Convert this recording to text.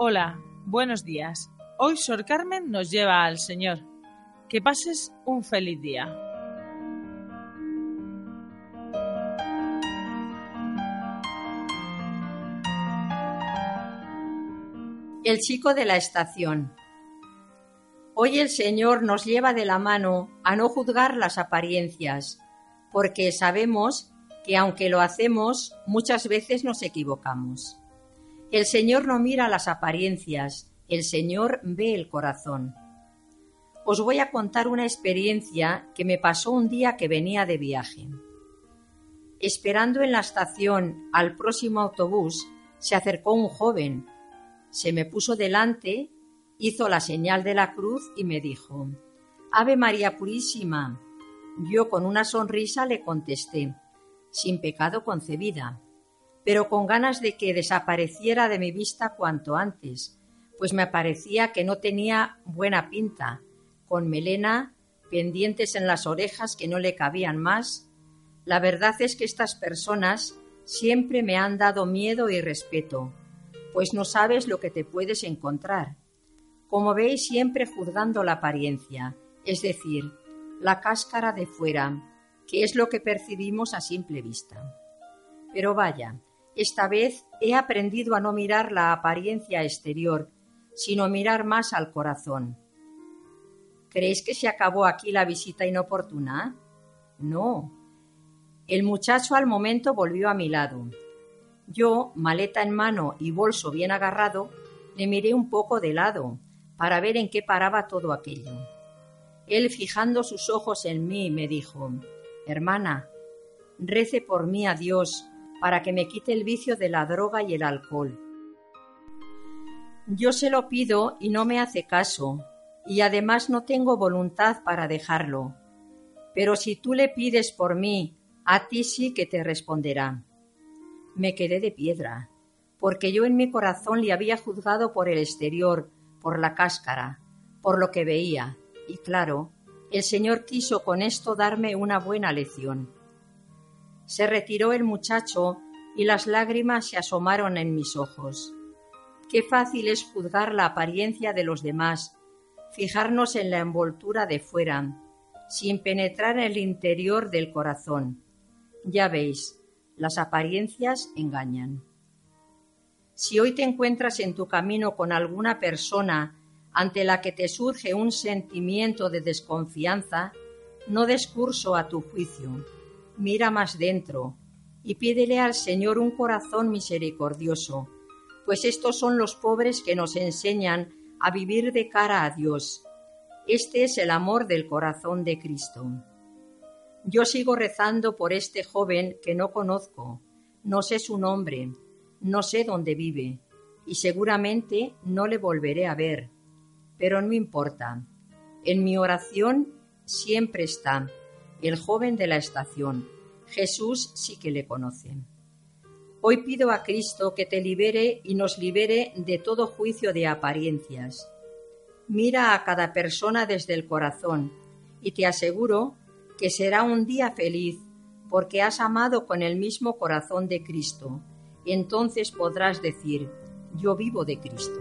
Hola, buenos días. Hoy Sor Carmen nos lleva al Señor. Que pases un feliz día. El chico de la estación. Hoy el Señor nos lleva de la mano a no juzgar las apariencias, porque sabemos que aunque lo hacemos, muchas veces nos equivocamos. El Señor no mira las apariencias, el Señor ve el corazón. Os voy a contar una experiencia que me pasó un día que venía de viaje. Esperando en la estación al próximo autobús, se acercó un joven, se me puso delante, hizo la señal de la cruz y me dijo, Ave María Purísima. Yo con una sonrisa le contesté, sin pecado concebida pero con ganas de que desapareciera de mi vista cuanto antes, pues me parecía que no tenía buena pinta, con melena, pendientes en las orejas que no le cabían más. La verdad es que estas personas siempre me han dado miedo y respeto, pues no sabes lo que te puedes encontrar. Como veis, siempre juzgando la apariencia, es decir, la cáscara de fuera, que es lo que percibimos a simple vista. Pero vaya, esta vez he aprendido a no mirar la apariencia exterior, sino mirar más al corazón. ¿Creéis que se acabó aquí la visita inoportuna? No. El muchacho al momento volvió a mi lado. Yo, maleta en mano y bolso bien agarrado, le miré un poco de lado para ver en qué paraba todo aquello. Él, fijando sus ojos en mí, me dijo Hermana, rece por mí a Dios para que me quite el vicio de la droga y el alcohol. Yo se lo pido y no me hace caso, y además no tengo voluntad para dejarlo. Pero si tú le pides por mí, a ti sí que te responderá. Me quedé de piedra, porque yo en mi corazón le había juzgado por el exterior, por la cáscara, por lo que veía, y claro, el Señor quiso con esto darme una buena lección. Se retiró el muchacho y las lágrimas se asomaron en mis ojos. Qué fácil es juzgar la apariencia de los demás, fijarnos en la envoltura de fuera, sin penetrar en el interior del corazón. Ya veis, las apariencias engañan. Si hoy te encuentras en tu camino con alguna persona ante la que te surge un sentimiento de desconfianza, no des curso a tu juicio mira más dentro y pídele al Señor un corazón misericordioso, pues estos son los pobres que nos enseñan a vivir de cara a Dios. Este es el amor del corazón de Cristo. Yo sigo rezando por este joven que no conozco, no sé su nombre, no sé dónde vive, y seguramente no le volveré a ver. Pero no importa. En mi oración siempre está el joven de la estación. Jesús sí que le conoce. Hoy pido a Cristo que te libere y nos libere de todo juicio de apariencias. Mira a cada persona desde el corazón y te aseguro que será un día feliz porque has amado con el mismo corazón de Cristo. Entonces podrás decir, yo vivo de Cristo.